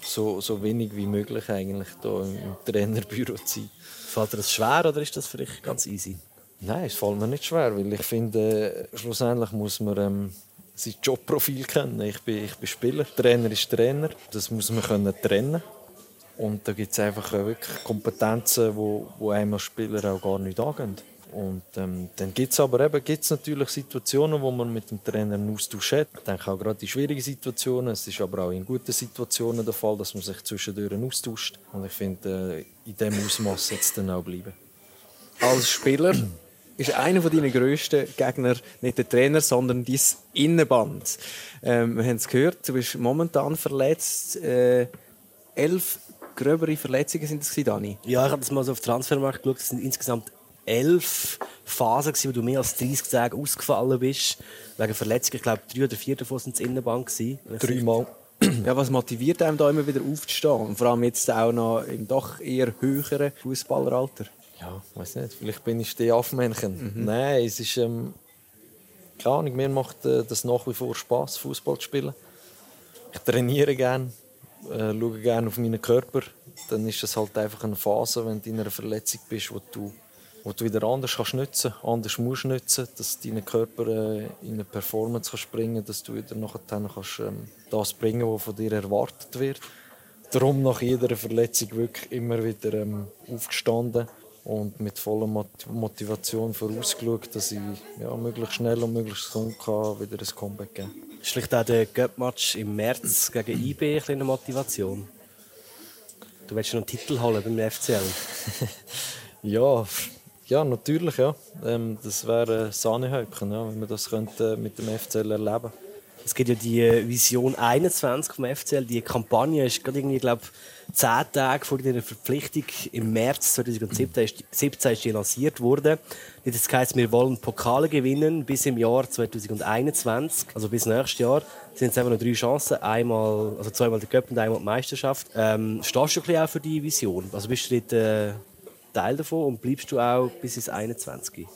so, so wenig wie möglich eigentlich da im, im Trainerbüro zu sein. Fällt dir das schwer oder ist das für dich ganz easy? Nein, es fällt mir nicht schwer, weil ich finde, schlussendlich muss man ähm, sein Jobprofil kennen. Ich bin, ich bin Spieler, Trainer ist Trainer. Das muss man können trennen. Und da gibt es einfach wirklich Kompetenzen, wo, wo einem als Spieler auch gar nicht angehen. Und ähm, dann gibt es aber eben gibt's natürlich Situationen, wo man mit dem Trainer einen Austausch hat. Ich denke auch gerade in schwierigen Situationen. Es ist aber auch in guten Situationen der Fall, dass man sich zwischendurch austauscht. Und ich finde, äh, in diesem Ausmaß es dann auch bleiben. Als Spieler ist einer von deinen grössten Gegner nicht der Trainer, sondern dein Innenband. Ähm, wir haben es gehört, du bist momentan verletzt. Äh, elf gröbere Verletzungen sind es, Dani? Ja, ich habe das mal so auf Transfermarkt geschaut. Es sind insgesamt elf Phasen, wo du mehr als 30 Tage ausgefallen bist. Wegen Verletzungen. Ich glaube, drei oder vier davon sind das Innenband. Dreimal. Ja, was motiviert einem da immer wieder aufzustehen? Und vor allem jetzt auch noch im doch eher höheren Fußballeralter? Ja, weiß nicht, vielleicht bin ich Stehaufmännchen. Mhm. Nein, es ist, ähm, keine Ahnung, mir macht äh, das nach wie vor Spaß, Fußball zu spielen. Ich trainiere gerne, äh, schaue gerne auf meinen Körper. Dann ist es halt einfach eine Phase, wenn du in einer Verletzung bist, wo du, wo du wieder anders kannst nutzen, anders musst nutzen, dass dein Körper äh, in eine Performance kann springen, dass du wieder nachher kannst, ähm, das bringen, was von dir erwartet wird. Darum nach jeder Verletzung wirklich immer wieder ähm, aufgestanden und mit voller Motivation vorausgeschaut, dass ich ja, möglichst schnell und möglichst gesund kann, wieder ein Comeback geben kann. Ist vielleicht auch der Cup-Match im März gegen IB eine Motivation? Du willst noch einen Titel holen beim FCL? [laughs] ja, ja, natürlich. Ja. Ähm, das wäre ein Sahnehäubchen, ja, wenn wir das könnte mit dem FCL erleben könnten. Es gibt ja die äh, Vision 21 vom FCL. Die Kampagne ist gerade irgendwie, glaube zehn Tage vor der Verpflichtung im März 2017 ist, 17 ist die lanciert worden. Das heisst, wir wollen Pokale gewinnen bis im Jahr 2021, also bis nächstes Jahr. Es sind jetzt einfach noch drei Chancen, einmal, also zweimal der Cup und einmal die Meisterschaft. Ähm, stehst du ein auch für die Vision? Also bist du dort, äh, Teil davon und bleibst du auch bis ins 21?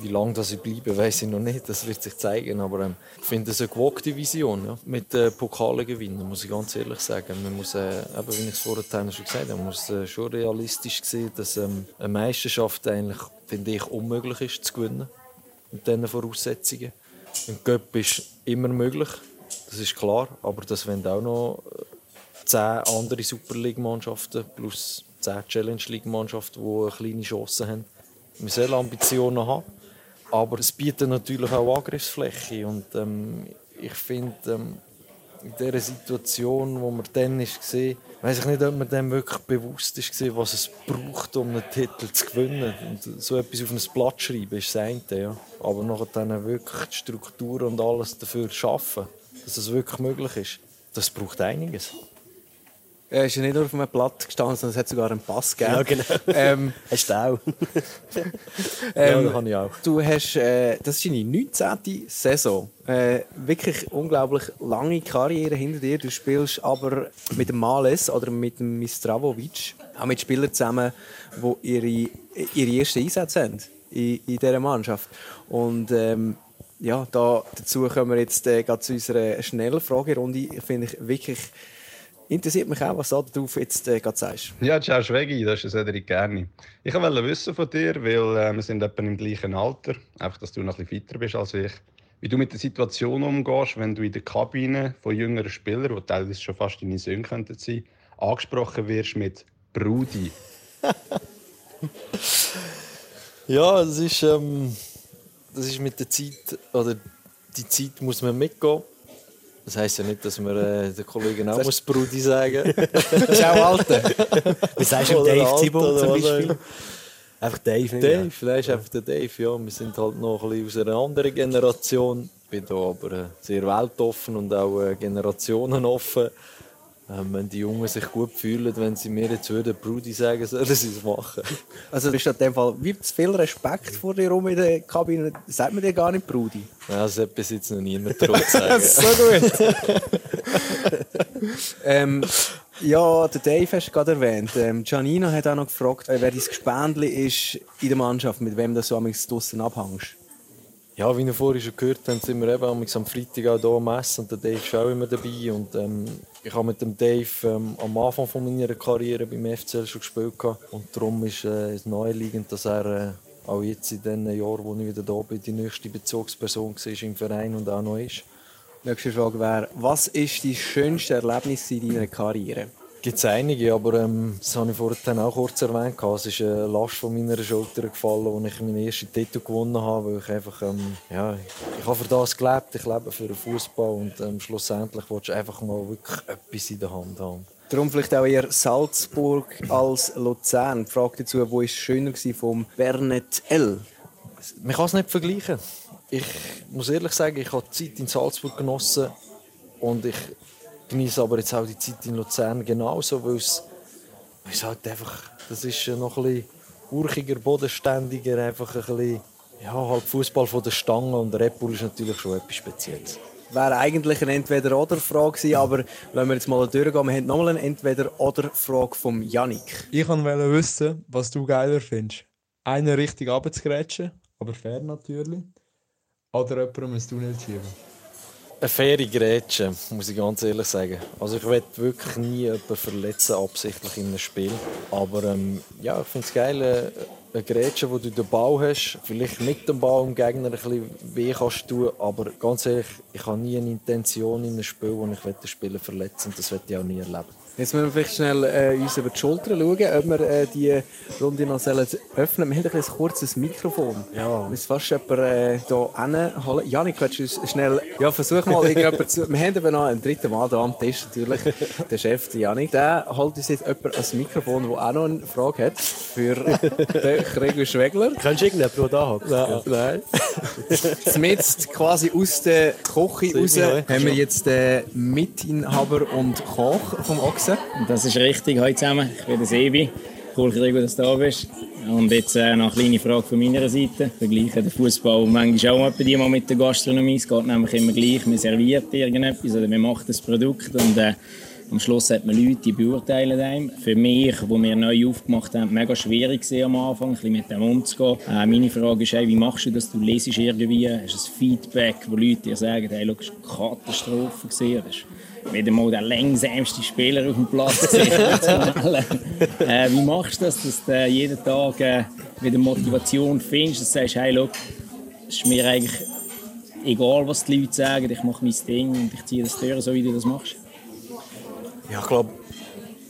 Wie lange das ich bleibe, weiß ich noch nicht. Das wird sich zeigen. Aber ähm, ich finde es eine gewogte Vision. Ja. Mit äh, Pokalen gewinnen, muss ich ganz ehrlich sagen. Man muss, äh, eben, wie ich es vorher schon gesagt habe, muss äh, schon realistisch sehen, dass ähm, eine Meisterschaft eigentlich, finde ich, unmöglich ist zu gewinnen. Mit diesen Voraussetzungen. Ein Cup ist immer möglich, das ist klar. Aber das wollen auch noch äh, zehn andere Super League-Mannschaften plus zehn Challenge League-Mannschaften, die eine kleine Chance haben. Wir sollen Ambitionen haben, aber es bietet natürlich auch Angriffsfläche. Und ähm, ich finde, ähm, in dieser Situation, wo man dann gesehen weiß ich nicht, ob man dem wirklich bewusst ist, was es braucht, um einen Titel zu gewinnen. Und so etwas auf ein Blatt schreiben ist das eine, ja. Aber nachher dann wirklich die Struktur und alles dafür schaffen, dass es wirklich möglich ist, das braucht einiges. Er ist ja nicht nur auf einem Blatt gestanden, sondern es hat sogar einen Pass gegeben. Ja, genau. Ähm, [laughs] hast du auch? [laughs] ähm, ja, habe ich auch. Du hast, äh, das ist deine 19. Saison. Äh, wirklich unglaublich lange Karriere hinter dir. Du spielst aber mit dem Males oder mit dem Mistravovic, auch mit Spielern zusammen, die ihre, ihre ersten Einsätze haben in, in dieser Mannschaft. Und ähm, ja, da, dazu kommen wir jetzt äh, zu unserer schnellen Fragerunde. Finde ich wirklich Interessiert mich auch, was du darauf jetzt äh, gerade sagst. Ja, ciao Schwegi, das ist Cedric Gerni. Ich wollte wissen von dir, weil äh, wir sind etwa im gleichen Alter, einfach, dass du noch ein bisschen weiter bist als ich, wie du mit der Situation umgehst, wenn du in der Kabine von jüngeren Spielern, die teilweise schon fast deine Söhne könnten sein, angesprochen wirst mit Brudi. [laughs] ja, das ist, ähm, das ist mit der Zeit, oder die Zeit muss man mitgehen. Das heisst ja nicht, dass wir äh, den Kollegen auch muss Brudi sagen [laughs] Das ist auch Alter. Wie sagst du Dave Zibon zum Beispiel? Einfach Dave, nicht? Dave, ja. ist einfach der Dave. Ja. Wir sind halt noch ein bisschen aus einer anderen Generation. Ich bin da aber äh, sehr weltoffen und auch äh, generationenoffen. Ähm, wenn die Jungen sich gut fühlen, wenn sie mir jetzt würden Brudi sagen, sollen [laughs] sie es machen. Also bist du in dem Fall wie zu viel Respekt vor dir rum in der Kabine? Sagt man dir gar nicht Brudi? Ja, das hat bis jetzt noch niemand traut sagen. [laughs] so gut. [laughs] ähm, ja, der Dave hast du gerade erwähnt. Ähm, Giannino hat auch noch gefragt, äh, wer dein Gespendli ist in der Mannschaft, mit wem du so am draussen abhängst. Ja, wie ihr vorhin schon gehört habt, sind wir eben am Freitag auch hier am Essen und der Dave ist auch immer dabei. Und, ähm, ich habe mit dem Dave ähm, am Anfang von meiner Karriere beim FCL schon gespielt. Und darum ist äh, es naheliegend, dass er äh, auch jetzt in den Jahren, wo ich wieder da bin, die nächste Bezugsperson war im Verein und auch noch ist. Nächste Frage wäre, was ist dein schönste Erlebnis in deiner Karriere? Gibt es einige, aber ähm, das habe ich vorhin auch kurz erwähnt. Es ist eine Last von meiner Schulter gefallen, als ich meinen ersten Titel gewonnen habe, weil ich einfach, ähm, ja, ich habe für das gelebt, ich lebe für den Fußball und ähm, schlussendlich wollte ich einfach mal wirklich etwas in der Hand haben. Darum vielleicht auch eher Salzburg als Luzern. Die Frage dazu, wo ist es schöner war vom Bernet L? Man kann es nicht vergleichen. Ich muss ehrlich sagen, ich habe die Zeit in Salzburg genossen und ich genieße aber jetzt auch die Zeit in Luzern genauso, weil es, halt einfach, das ist noch ein bisschen urchiger, bodenständiger, einfach ein bisschen, ja, halt Fußball von der Stange und Red Bull ist natürlich schon etwas Spezielles. Wäre eigentlich eine Entweder-Oder-Frage gewesen, aber wenn wir jetzt mal durchgehen, wir haben nochmal eine Entweder-Oder-Frage vom Yannick. Ich wollte wissen, was du geiler findest. Einen richtig abzugrätschen, aber fair natürlich, oder jemandem ein Tunnel schieben eine faire Grätsche, muss ich ganz ehrlich sagen. Also ich will wirklich nie jemanden verletzen, absichtlich in einem Spiel. Aber ähm, ja, ich finde es geil, äh, eine Grätsche, wo du den Ball hast, vielleicht mit dem Ball dem Gegner ein bisschen weh kannst tun, aber ganz ehrlich, ich habe nie eine Intention in einem Spiel, wo ich den Spieler verletzen und das werde ich auch nie erleben. Jetzt müssen wir vielleicht schnell äh, uns über die Schulter schauen, ob wir äh, die Runde noch öffnen sollen. Wir haben ein, kurzes Mikrofon. Ja. Wir müssen fast jemanden äh, hier hinholen. Janik, willst du uns schnell... Ja, versuch mal zu... Wir haben eben noch einen dritten Mann hier am Tisch, natürlich. der Chef, der Janik. Der holt uns jetzt jemand ein Mikrofon, der auch noch eine Frage hat für den Gregor Schwegler. Kannst du irgendjemanden, der da hat? Ja. Nein. Zumindest quasi aus der Küche raus haben wir jetzt den Mitinhaber und Koch vom Ochsen. Grüße. Das ist richtig. Hallo zusammen, ich bin der Sebi. Cool, dass du da bist. Und jetzt äh, eine kleine Frage von meiner Seite. Vergleichen den Fußball manchmal auch bei dir mal mit der Gastronomie. Es geht nämlich immer gleich. Man serviert irgendetwas oder man macht das Produkt und äh, am Schluss hat man Leute, die beurteilen einem. Für mich, wo wir neu aufgemacht haben, mega schwierig am Anfang, ein bisschen mit dem umzugehen. Äh, meine Frage ist, hey, wie machst du das? Du lesest irgendwie, hast ein Feedback, wo Leute dir sagen, hey, schau, das war eine Katastrophe. Gewesen wieder mal der langsamste Spieler auf dem Platz [laughs] äh, Wie machst du das, dass du jeden Tag äh, wieder Motivation findest, dass du sagst, hey, look, es ist mir eigentlich egal, was die Leute sagen, ich mache mein Ding und ich ziehe das durch, so wie du das machst? Ja, ich glaube,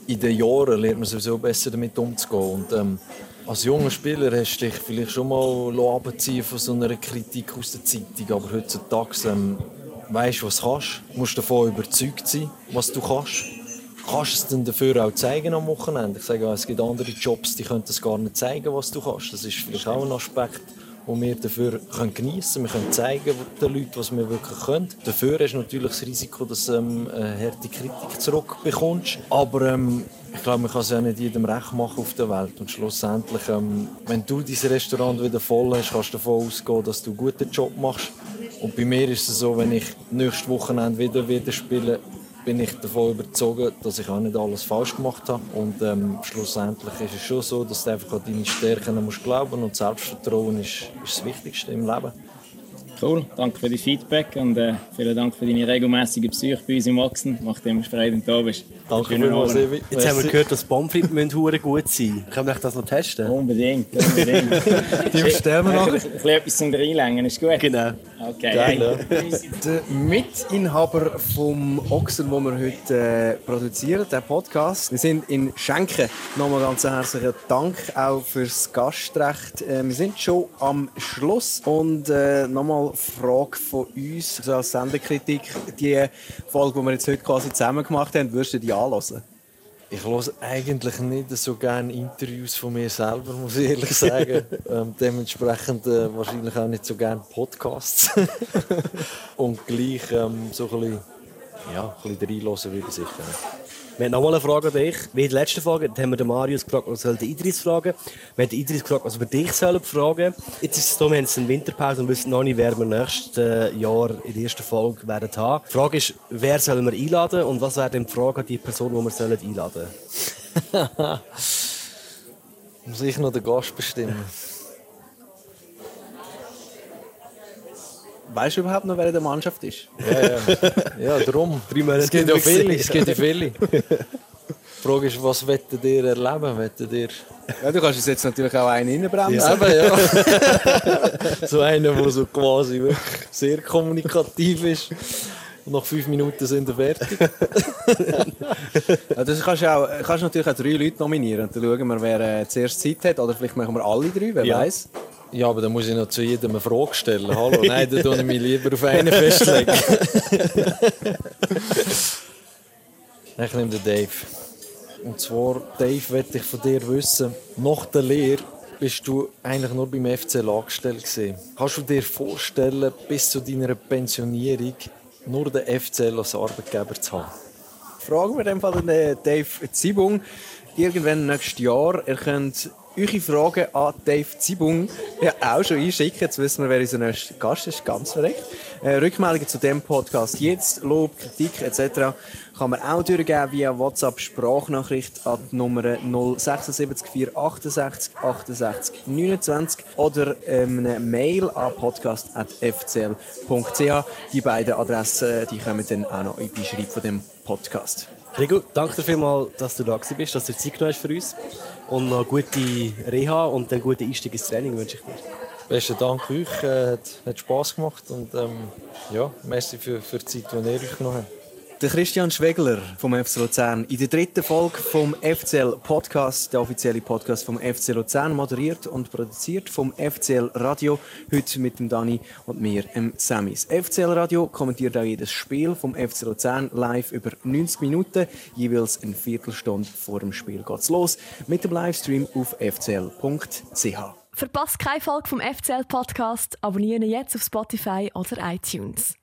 in den Jahren lernt man sowieso besser damit umzugehen. Und, ähm, als junger Spieler hast du dich vielleicht schon mal abziehen von so einer Kritik aus der Zeitung, aber heutzutage ähm, weißt, was du kannst, musst davon überzeugt sein, was du kannst. Kannst es dann dafür auch zeigen am Wochenende? Ich sage, es gibt andere Jobs, die können es gar nicht zeigen, was du kannst. Das ist vielleicht auch ein Aspekt, wo wir dafür geniessen können. Wir können zeigen den Leuten, was wir wirklich können. Dafür du natürlich das Risiko, dass du ähm, eine harte Kritik zurückbekommst. Aber ähm, ich glaube, man kann es ja nicht jedem recht machen auf der Welt. Und schlussendlich, ähm, wenn du dein Restaurant wieder voll hast, kannst du davon ausgehen, dass du einen guten Job machst. Und bei mir ist es so, wenn ich nächstes Wochenende wieder, wieder spiele, bin ich davon überzeugt, dass ich auch nicht alles falsch gemacht habe. Und ähm, schlussendlich ist es schon so, dass du einfach an deine Stärken musst glauben und Selbstvertrauen ist, ist das Wichtigste im Leben. Cool, danke für das Feedback und äh, vielen Dank für deine regelmäßige Besuche bei uns im Wachsen. Macht immer Freude, wenn du da bist. Danke vielmals. Jetzt haben wir gehört, dass Pommes frites [laughs] gut sein Können wir das noch testen? Unbedingt, unbedingt. [laughs] Die bestellen wir noch. Ein bisschen etwas zum Reinlängen, ist gut. Genau. Okay. Geil. Der Mitinhaber vom Ochsen, den wir heute äh, produzieren, der Podcast. Wir sind in Schenken. Nochmal ganz herzlichen Dank auch fürs Gastrecht. Äh, wir sind schon am Schluss und äh, nochmal Frage von uns so als Sendekritik. Die Folge, die wir jetzt heute quasi zusammen gemacht haben, würdest du die anhören? Ich höre eigentlich nicht so gerne Interviews von mir selber, muss ich ehrlich sagen. [laughs] ähm, dementsprechend äh, wahrscheinlich auch nicht so gerne Podcasts. [laughs] Und gleich ähm, so ein bisschen, ja, ein bisschen reinhören würde ich sicher. Wir haben nochmal eine Frage an dich. Wie in der letzten Folge haben wir den Marius gefragt, was soll der Idris fragen. Wir haben den Idris gefragt, was wir dich sollen fragen. Jetzt ist es so, wir haben eine Winterpause und wissen noch nicht, wer wir nächstes Jahr in der ersten Folge werden haben. Die Frage ist, wer sollen wir einladen und was wäre denn die Frage an die Person, die wir sollen einladen sollen? [laughs] Muss ich noch den Gast bestimmen? Weißt du überhaupt noch, wer in der Mannschaft ist? Ja, ja. ja darum. [laughs] Es gibt ja viele. Es gibt ja viele. Die Frage ist, was wettet ihr erleben? Wettet ihr... Ja, du kannst uns jetzt natürlich auch einen reinbremsen. Ja, ja. [laughs] so einer, der so quasi wirklich sehr kommunikativ ist. Und nach fünf Minuten sind wir fertig. ja, das kannst du auch, kannst natürlich auch drei Leute nominieren und dann schauen wir, wer äh, zuerst Zeit hat. Oder vielleicht machen wir alle drei, wer Ja. weiß. Ja, aber dann muss ich noch zu jedem eine Frage stellen. Hallo, nein, dann tue ich mich lieber auf einen festlegen. [laughs] ich nehme den Dave. Und zwar, Dave, möchte ich von dir wissen, nach der Lehre bist du eigentlich nur beim FCL angestellt gewesen. Kannst du dir vorstellen, bis zu deiner Pensionierung nur den FCL als Arbeitgeber zu haben? Fragen wir in dem Fall den äh, Dave Zibung. Irgendwann nächstes Jahr. Ihr könnt eure Fragen an Dave Zibung ja, auch schon einschicken. Jetzt wissen wir, wer unser nächster Gast ist. Ganz verreckt. Äh, Rückmeldungen zu dem Podcast jetzt, Lob, Kritik etc. kann man auch durchgeben via WhatsApp-Sprachnachricht an die Nummer 076 468 68 29 oder ähm, eine Mail an podcast.fcl.ch. Die beiden Adressen die kommen dann auch noch in die Beschreibung von dem Podcast. Rigo, danke dir vielmals, dass du da bist, dass du Zeit genommen hast für uns. Und noch gute Reha und einen guten Einstieg ins Training wünsche ich dir. Besten Dank euch, äh, hat, hat Spass gemacht und ähm, ja, merci für, für die Zeit, die ihr euch genommen habt. Der Christian Schwegler vom FC Luzern in der dritten Folge vom FCL Podcast, der offizielle Podcast vom FC Luzern, moderiert und produziert vom FCL Radio. Heute mit dem Dani und mir, dem Sammy. FCL Radio kommentiert auch jedes Spiel vom FC Luzern live über 90 Minuten, jeweils eine Viertelstunde vor dem Spiel geht's los mit dem Livestream auf fcl.ch. Verpasst keine Folge vom FCL Podcast, abonnieren jetzt auf Spotify oder iTunes.